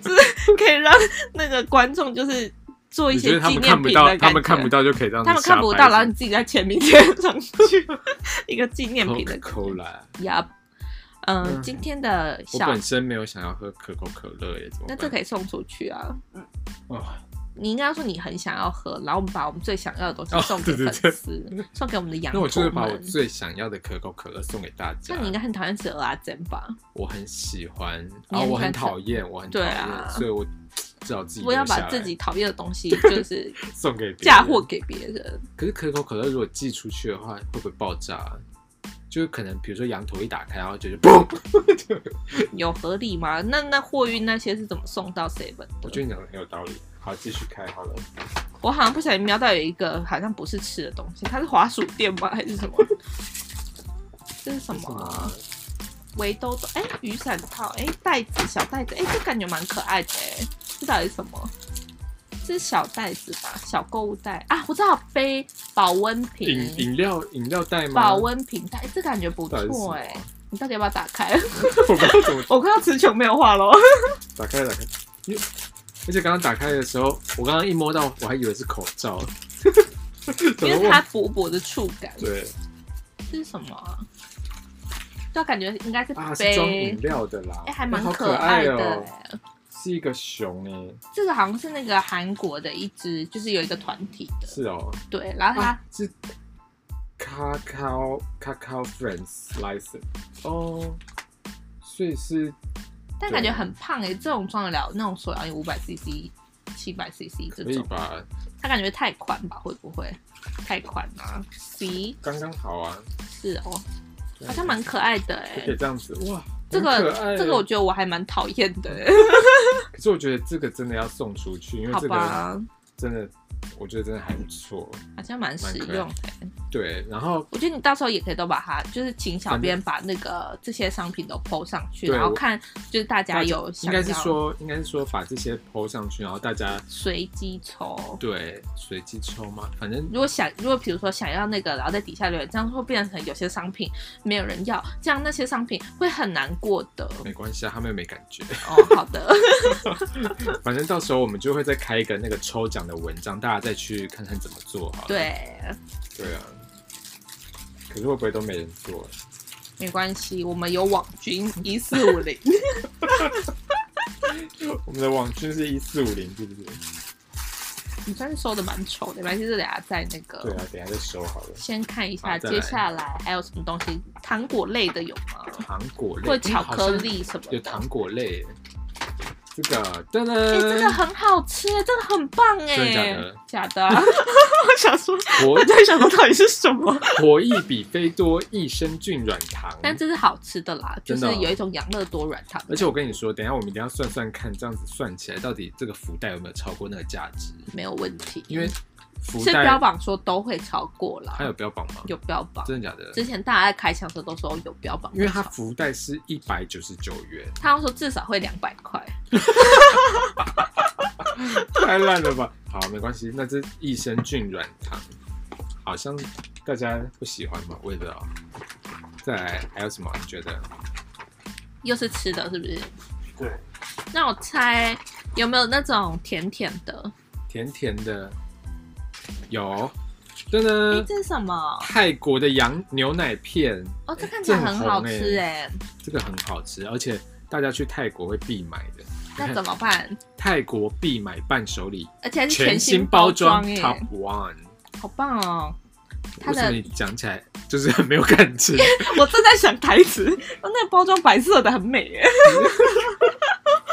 就是可以让那个观众就是做一些纪念品的感觉。
他们看不到就可以让
他们看不到，然后你自己在前面贴上去一个纪念品的
Coca-Cola。
呀，嗯，今天的小
我本身没有想要喝可口可乐耶，
那这可以送出去啊。嗯，哦。你应该说你很想要喝，然后我们把我们最想要的东西送给粉丝，哦、对对对送给我们的羊。
那我就是把我最想要的可口可乐送给大家。
那你应该很讨厌吃蚵仔煎吧？
我很喜欢，我很讨厌，我很讨厌，啊、所以我只好自己。
不要把自己讨厌的东西 (laughs) 就是
送给
嫁祸给别人。
可是可口可乐如果寄出去的话，会不会爆炸？就是可能比如说羊驼一打开，然后就是嘣，
有合理吗？那那货运那些是怎么送到 seven？
我觉得你讲的很有道理。好，继续开好了。
我好像不小心瞄到有一个，好像不是吃的东西，它是滑鼠垫吗？还是什么？(laughs) 这是什么？围兜兜？哎、欸，雨伞套？哎、欸，袋子，小袋子？哎、欸，这感觉蛮可爱的。哎，这到底是什么？这是小袋子吧？小购物袋啊？我知道，背保温瓶。
饮饮料饮料袋吗？
保温瓶袋，这感觉不错哎。你到底要不要打开？(laughs)
我不知道怎么，
我看到词穷没有话喽。(laughs)
打开，打开。而且刚刚打开的时候，我刚刚一摸到，我还以为是口罩，(laughs)
因为它薄薄的触感。
对。
这是什么啊？就感觉应该是
啊，是装饮料的啦。
哎、欸，还蛮可爱的、欸
哦，是一个熊哎。
这个好像是那个韩国的一只，就是有一个团体的。
是哦。
对，然后它、
啊、是 Cacao Cacao Friends Slice 哦，所以是，
但感觉很胖哎，这种装得了那种手摇饮五百 CC、七百 CC
这种，吧？
它感觉太宽吧？会不会太宽啊？C
刚刚好啊。是
哦。好像蛮可爱的哎，
可以这样子哇，
这个这个我觉得我还蛮讨厌的，
可是我觉得这个真的要送出去，因为这个真的。我觉得真的还不错，好像蛮实用的。对，然后
我觉得你到时候也可以都把它，就是请小编把那个这些商品都 PO 上去，然后看就是大家有
应该是说应该是说把这些 PO 上去，然后大家
随机抽。
对，随机抽嘛，反正
如果想如果比如说想要那个，然后在底下留言，这样会变成有些商品没有人要，这样那些商品会很难过的。
没关系啊，他们又没感觉。
哦，好的。(laughs)
反正到时候我们就会再开一个那个抽奖的文章，大家。再去看看怎么做好。
对，
对啊。可是会不会都没人做？
没关系，我们有网军一四五零。(laughs)
我们的网军是一四五零，是不是？
你算是收的蛮丑的，没关系，这等下再那个。
对啊，等下再收好了。
先看一下接下来还有什么东西，糖果类的有吗？
糖果类，
或巧克力什么的？
有糖果类。这个真的，
哎，这个很好吃，真的很棒哎，
真的假的？
假的，(laughs) 我想说，我在想说到底是什么？
活益比菲多益生菌软糖，
但这是好吃的啦，就是有一种养乐多软糖。
而且我跟你说，等一下我们一定要算算看，这样子算起来，到底这个福袋有没有超过那个价值？
没有问题，
因为。
是标榜说都会超过了，
它有标榜吗？
有标榜，
真的假的？
之前大家在开箱的时候都说有标榜，
因为它福袋是一百九十九元，
他说至少会两百块，
太烂了吧？好，没关系，那这益生菌软糖好像大家不喜欢吧？我也不知道。再来还有什么？你觉得？
又是吃的，是不是？
对。
那我猜有没有那种甜甜的？
甜甜的。有，真的。
这是什么？
泰国的羊牛奶片。
哦，这看起来很好吃哎。
这个很好吃，而且大家去泰国会必买的。
那怎么办？
泰国必买伴手礼，
而且还是全新包装
，Top One。
好棒哦！
为什么你讲起来就是很没有感情？(laughs)
我正在想台词，那个包装白色的很美耶。(laughs)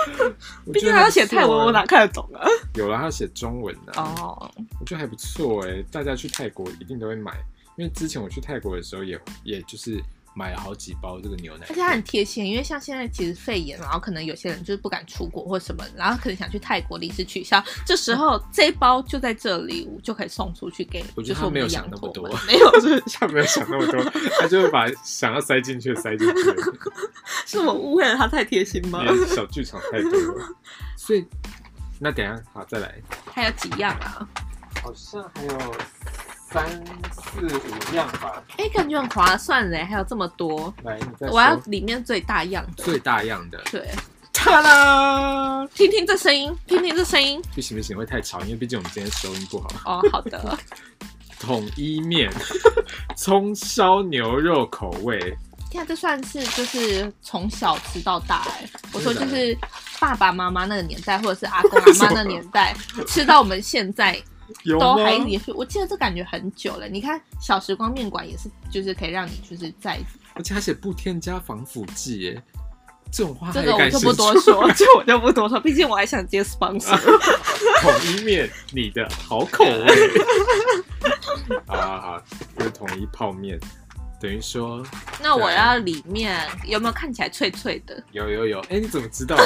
(laughs) 毕竟他要写泰文，我哪看得懂啊？
有了，他要写中文的
哦。
我觉得还不错哎，大家去泰国一定都会买，因为之前我去泰国的时候也也就是买了好几包这个牛奶。
而且它很贴心，因为像现在其实肺炎，然后可能有些人就是不敢出国或什么，然后可能想去泰国临时取消，这时候这一包就在这里，我就可以送出去给。
我觉得他没有想那么多，
没有，就是 (laughs)
他没有想那么多，他就会把想要塞进去塞进去。(laughs)
是我误会了他太贴心吗？
小剧场太多了，(laughs) 所以那等下好再来。
还有几样啊？
好像还有三四五样吧。
哎、欸，感觉很划算嘞，还有这么多。
来，你再
我要里面最大样的。
最大样的。
对。
哒啦！
听听这声音，听听这声音。
不行不行，会太吵，因为毕竟我们今天收音不好。
哦，好的。(laughs)
统一面，(laughs) 葱烧牛肉口味。
现在这算是就是从小吃到大哎，我说就是爸爸妈妈那个年代，或者是阿公阿妈那个年代，(laughs) 吃到我们现在 (laughs) 都还也是，我记得这感觉很久了。你看小时光面馆也是，就是可以让你就是在，
而且而且不添加防腐剂耶，这种话
这个我就不多说，(laughs) 这我就不多说，毕竟我还想接 sponsor。(laughs)
统一面，你的好口味。好好好，就是统一泡面。等于说，
那我要里面有没有看起来脆脆的？
有有有，哎，你怎么知道啊？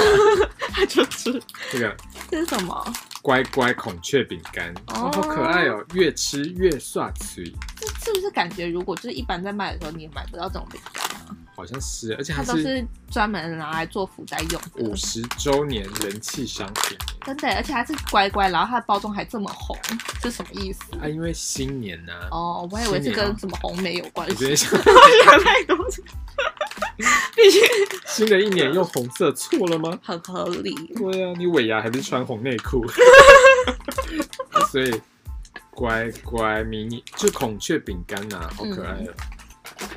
他就吃
这个，
这是什么？
乖乖孔雀饼干，哦，好可爱哦，越吃越爽脆。
这是不是感觉，如果就是一般在卖的时候，你也买不到这种饼干啊？
好像是，而且它
都是专门拿来做福袋用的。
五十周年人气商品，
真的，而且还是乖乖，然后它的包装还这么红，是什么意思？
啊，因为新年呢。
哦，我还以为是跟什么红梅有关系。
我觉得想
想 (laughs) 太多。(laughs)
新的一年用红色错了吗？
很合理。
对啊，你尾牙还是穿红内裤，(laughs) 所以乖乖迷你就孔雀饼干呐，好可爱的。嗯、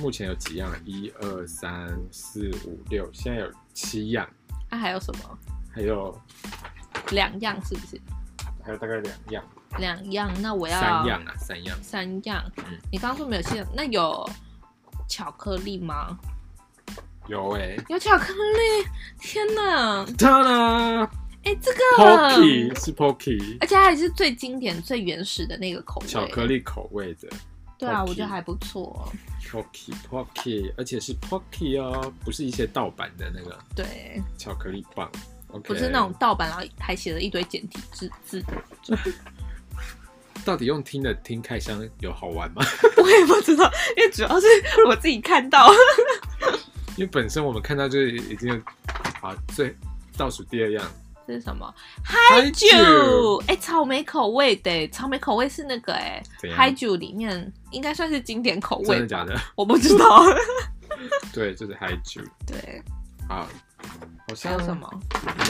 目前有几样？一二三四五六，现在有七样。
那、啊、还有什么？
还有
两样，是不是？
还有大概两样。
两样，那我要
三样啊，三样。
三样。嗯，你刚刚说没有七样，那有巧克力吗？
有哎、欸，
有巧克力！天哪！
当然，
哎，这个
Pocky 是 Pocky，
而且还是最经典、最原始的那个口味，
巧克力口味的。
对啊，我觉得还不错。
Pocky Pocky，而且是 Pocky 哦，不是一些盗版的那个。
对，
巧克力棒，okay、
不是那种盗版，然后还写了一堆简体字字。
到底用听的听开箱有好玩吗？(laughs)
我也不知道，因为主要是 (laughs) 我自己看到。(laughs)
因为本身我们看到就已经好最倒数第二样，
这是什么？嗨酒，哎，草莓口味的，草莓口味是那个哎，嗨酒里面应该算是经典口味，
真的假的？
我不知道。
对，就是嗨酒。
对，
好，好像
还有什么？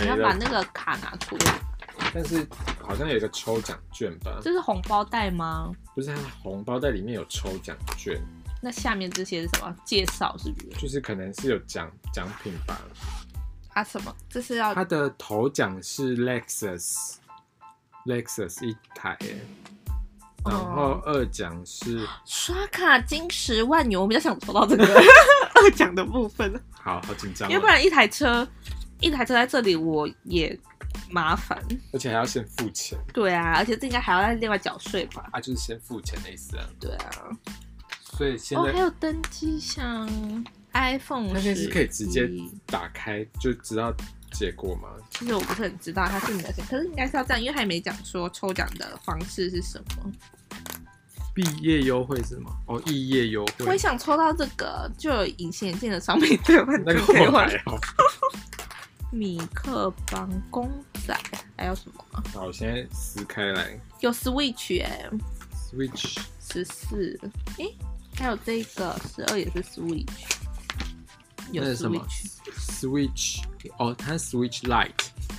你要把那个卡拿出来。
但是好像有一个抽奖券吧？
这是红包袋吗？
不是，它红包袋里面有抽奖券。
那下面这些是什么？介绍是不是？
就是可能是有奖奖品吧。
啊什么？这是要？
它的头奖是 Lexus，Lexus Lexus 一台，然后二奖是
刷卡金十万牛。我比较想抽到这个 (laughs) 二奖的部分。
好好紧张，
要不然一台车，一台车在这里我也。麻烦，
而且还要先付钱。
对啊，而且这应该还要再另外缴税吧？
啊，就是先付钱的意思啊。
对啊，
所以现在、
哦、还有登机箱 iPhone，
那些是可以直接打开就知道结果吗？
其实我不是很知道它是哪些，可是应该是要这样，因为还没讲说抽奖的方式是什么。
毕业优惠是吗？哦，毕业优惠。
我也想抽到这个，就有隐形眼镜的商品兑换，那个可以换。(laughs) 米克邦公仔还有什么？
好，我现在撕开来。
有 Switch 哎、欸、
，Switch
十四，哎，还有这个十二也是 Switch。有 Switch
Switch 哦，它 Switch Light。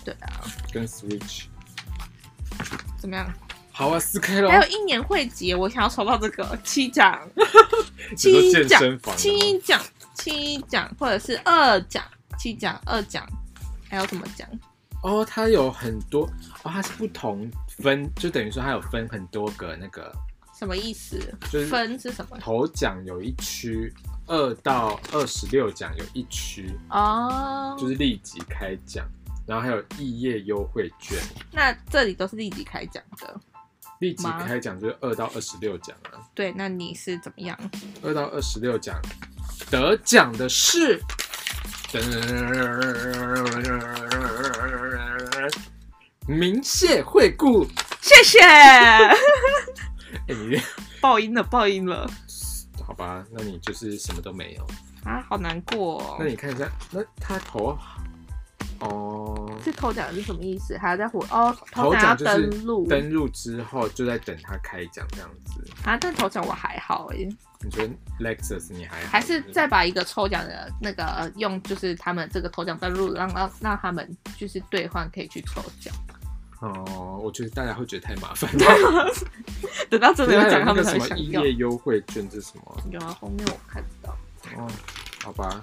对啊，
跟 Switch
怎么样？
好啊，撕开了。
还有一年会节，我想要抽到这个七奖，(laughs) 七奖，七奖，七奖，或者是二奖，七奖，二奖。还有什么奖？
哦，它有很多哦，它是不同分，就等于说它有分很多个那个。
什么意思？就是分是什么？
头奖有一区，二到二十六奖有一区
哦，
就是立即开奖，然后还有异业优惠券。
那这里都是立即开奖的。
立即开奖就是二到二十六奖啊。
对，那你是怎么样？
二到二十六奖得奖的是。明谢惠顾，
谢谢。(laughs) 哎、(laughs) 爆音了，爆音了。
好吧，那你就是什么都没有
啊，好难过、哦。
那你看一下，那他投哦，
这头奖是什么意思？还要在火哦，头奖就是登录，
登录之后就在等他开奖这样子
啊。但头奖我还好哎。
你觉得 Lexus 你还好
还是再把一个抽奖的那个用，就是他们这个头奖登录，让让让他们就是兑换可以去抽奖。
哦，我觉得大家会觉得太麻烦了。(laughs)
等到真的有奖，他们
什么异业优惠券是什么？
有啊，后面我看到。
哦，好吧，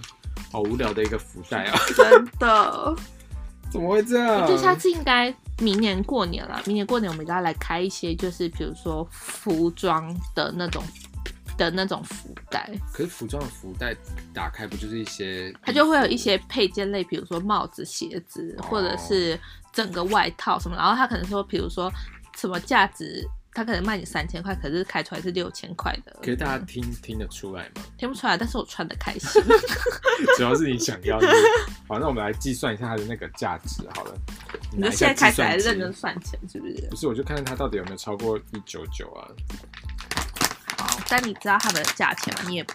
好无聊的一个福袋啊！(laughs)
真的？(laughs)
怎么会这样？
我觉得下次应该明年过年了，明年过年我们应该来开一些，就是比如说服装的那种的那种福袋。
可是服装的福袋打开不就是一些？
它就会有一些配件类，比如说帽子、鞋子，或者是。整个外套什么，然后他可能说，比如说什么价值，他可能卖你三千块，可是开出来是六千块的。
可是大家听听得出来吗？
听不出来，但是我穿的开心。(laughs)
主要是你想要的。好，那我们来计算一下它的那个价值。好了，
你就现在开始来认真算钱，是不是？
不是，我就看看它到底有没有超过一九九啊。
好，但你知道它的价钱吗？你也不。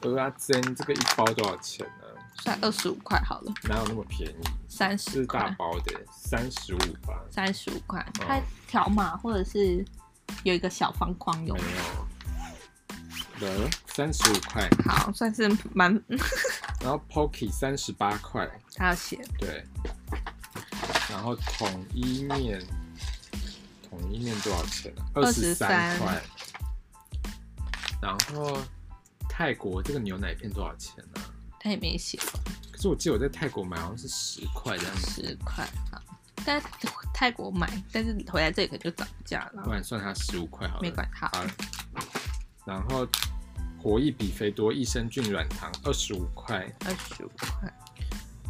蚵仔煎这个一包多少钱呢？
算二十五块好了。
哪有那么便宜？
三十
是大包的，三十五吧。
三十五块，它条码或者是有一个小方框有没
有？三十五块。
好，算是蛮 (laughs)
然后 Pocky 三十八块，
他要写
对。然后统一面，统一面多少钱呢？二十三块。然后泰国这个牛奶片多少钱呢？
他也没写。
可是我记得我在泰国买好像是十块这样子。
十块啊，在泰国买，但是回来这里可能就涨价了。
不然算它十五块好了。
没管它。好。
然后。活益比菲多益生菌软糖二十五块，
二十五块。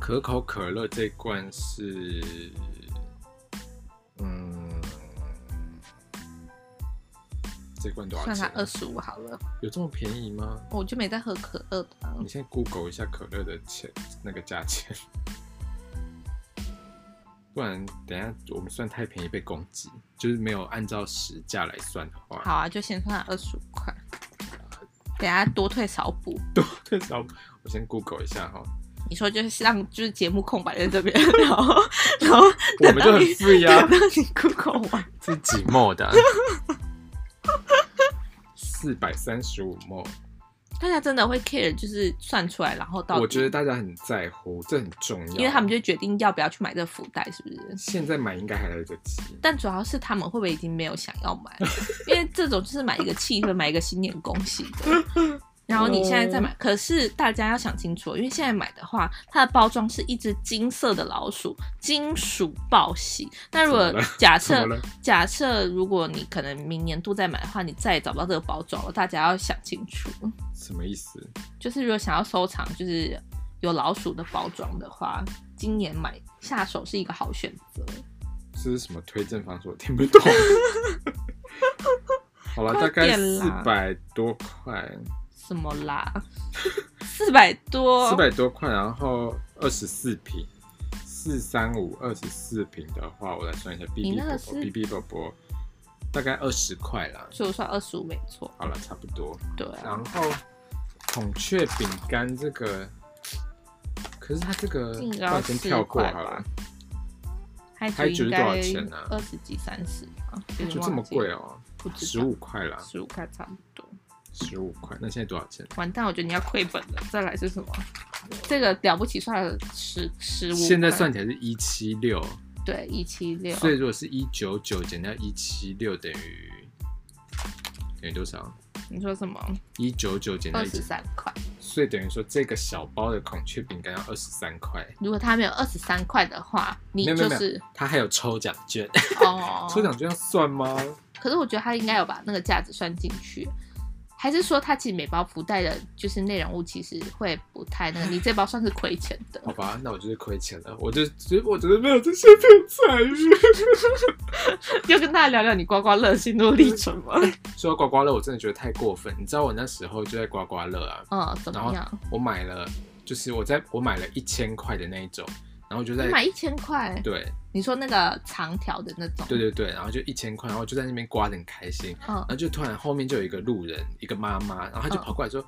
可口可乐这罐是，嗯，这罐多少钱？
算它二十五好了。
有这么便宜吗？
我就没在喝可乐的。
你先 Google 一下可乐的钱，那个价钱，(laughs) 不然等下我们算太便宜被攻击，就是没有按照实价来算的话。
好啊，就先算二十五块。等下多退少补，(laughs)
多退少补。我先 Google 一下哈。
你说就是让就是节目空白在这边，(laughs) 然后然后
我们就很 free 啊。
让你 Google 完，
是几 ml 的？四百三十五 ml。
大家真的会 care，就是算出来，然后到
我觉得大家很在乎，这很重要，
因为他们就决定要不要去买这个福袋，是不是？
现在买应该还来得及，
但主要是他们会不会已经没有想要买了？因为这种就是买一个气氛，买一个新年恭喜的。然后你现在再买，可是大家要想清楚，因为现在买的话，它的包装是一只金色的老鼠，金属报喜。那如果假设假设，如果你可能明年度再买的话，你再也找不到这个包装了。大家要想清楚。
什么意思？
就是如果想要收藏，就是有老鼠的包装的话，今年买下手是一个好选择。
这是什么推荐方式？我听不懂。(laughs) 好了，大概四百多块。
什么啦？(laughs) 四百多，
四百多块，然后二十四瓶，四三五二十四瓶的话，我来算一下，B B 宝宝，B B 宝宝，大概二十块啦，
所以我算二十五没错。
好了，差不多。
对、啊。
然后孔雀饼干这个，可是它这个，我先跳过好了。还觉得多少钱呢？
二十几、三十啊？
就这么贵哦？十五块啦，
十五块差不多。
十五块，那现在多少钱？
完蛋，我觉得你要亏本了。再来是什么？这个了不起，算了十十五。
现在算起来是一七六。
对，一七六。
所以如果是一九九减掉一七六，等于等于多少？
你说什么？
一九九减掉
二十三块。
所以等于说这个小包的孔雀饼干要二十三块。
如果它没有二十三块的话，你就是
它还有抽奖券
哦。
抽奖券要算吗？
可是我觉得它应该有把那个价值算进去。还是说，它其实每包福袋的，就是内容物其实会不太那个。你这包算是亏钱的。
好吧，那我就是亏钱了。我就觉得我觉得没有这些偏财运。
要跟大家聊聊你刮刮乐心路历程吗？
说到刮刮乐，我真的觉得太过分。你知道我那时候就在刮刮乐啊。
嗯，怎么样？
我买了，就是我在我买了一千块的那一种。然后就在
买一千块，
对，
你说那个长条的那种，
对对对，然后就一千块，然后就在那边刮得很开心，嗯，然后就突然后面就有一个路人，一个妈妈，然后她就跑过来说，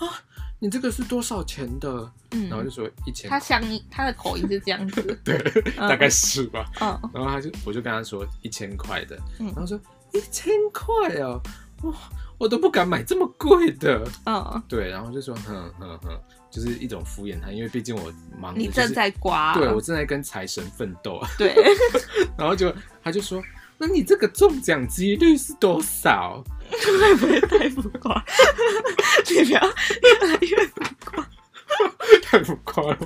嗯、啊，你这个是多少钱的？嗯，然后就说一千，
他乡音，他的口音是这样子，(laughs)
对，嗯、大概是吧，
嗯，
然后他就我就跟他说一千块的，嗯，然后说一千块哦，哇，我都不敢买这么贵的，嗯，对，然后就说哼哼哼。就是一种敷衍他，因为毕竟我忙、就是，
你正在刮，
对，我正在跟财神奋斗，
对，(laughs)
然后就他就说，那你这个中奖几率是多少？
会不会太浮夸？你不要越来越浮夸，
太浮夸了，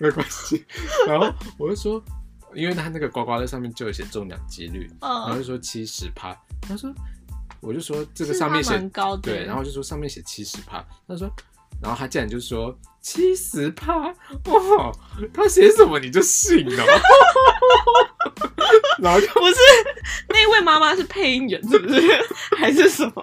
没关系。然后我就说，因为他那个刮刮乐上面就有写中奖几率，然后就说七十趴，他说，我就说这个上面写
高，
对，然后就说上面写七十趴，他说。然后他竟然就说七十趴，哇！他写什么你就信了？(laughs) 然后就
不是那位妈妈是配音员是不是？(laughs) 还是什么？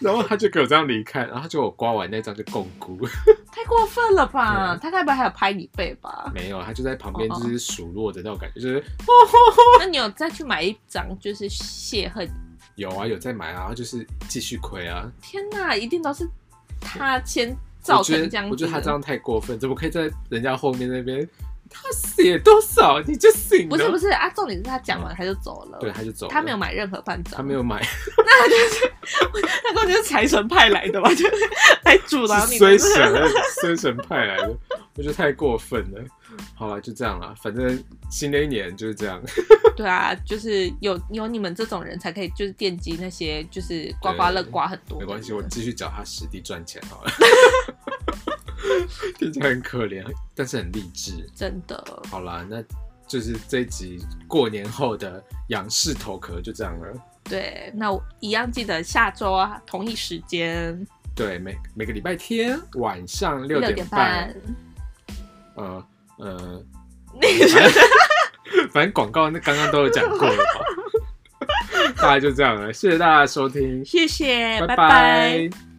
然后他就给我这样离开，然后就我刮完那张就摃龟，
太过分了吧？(laughs) 他该不会还有拍你背吧？
没有，他就在旁边就是数落的那种感觉，就是。
那你有再去买一张就是泄恨？
有啊，有再买啊，就是继续亏啊！
天哪，一定都是他先。造成这样，
我觉得他这样太过分，怎么可以在人家后面那边？他写多少你就信？
不是不是啊，重点是他讲完他就走了，
对，他就走了，
他没有买任何半张，
他没有买，(laughs)
那他就是那根本就是财神派来的吧？就是来阻挠你，
衰神，衰神派来的。我觉得太过分了。(laughs) 好了，就这样了，反正新的一年就是这样。(laughs)
对啊，就是有有你们这种人才可以，就是奠基那些就是刮刮乐刮很多。
没关系，我继续脚踏实地赚钱好了。(laughs) 听起来很可怜，但是很励志。
真的。
好啦，那就是这一集过年后的仰视头壳就这样了。
对，那我一样记得下周啊，同一时间。
对，每每个礼拜天晚上六点半。点半呃呃，(laughs) (laughs) 反正广告那刚刚都有讲过了吧？(laughs) 大概就这样了，谢谢大家收听，
谢谢，拜拜。
拜拜。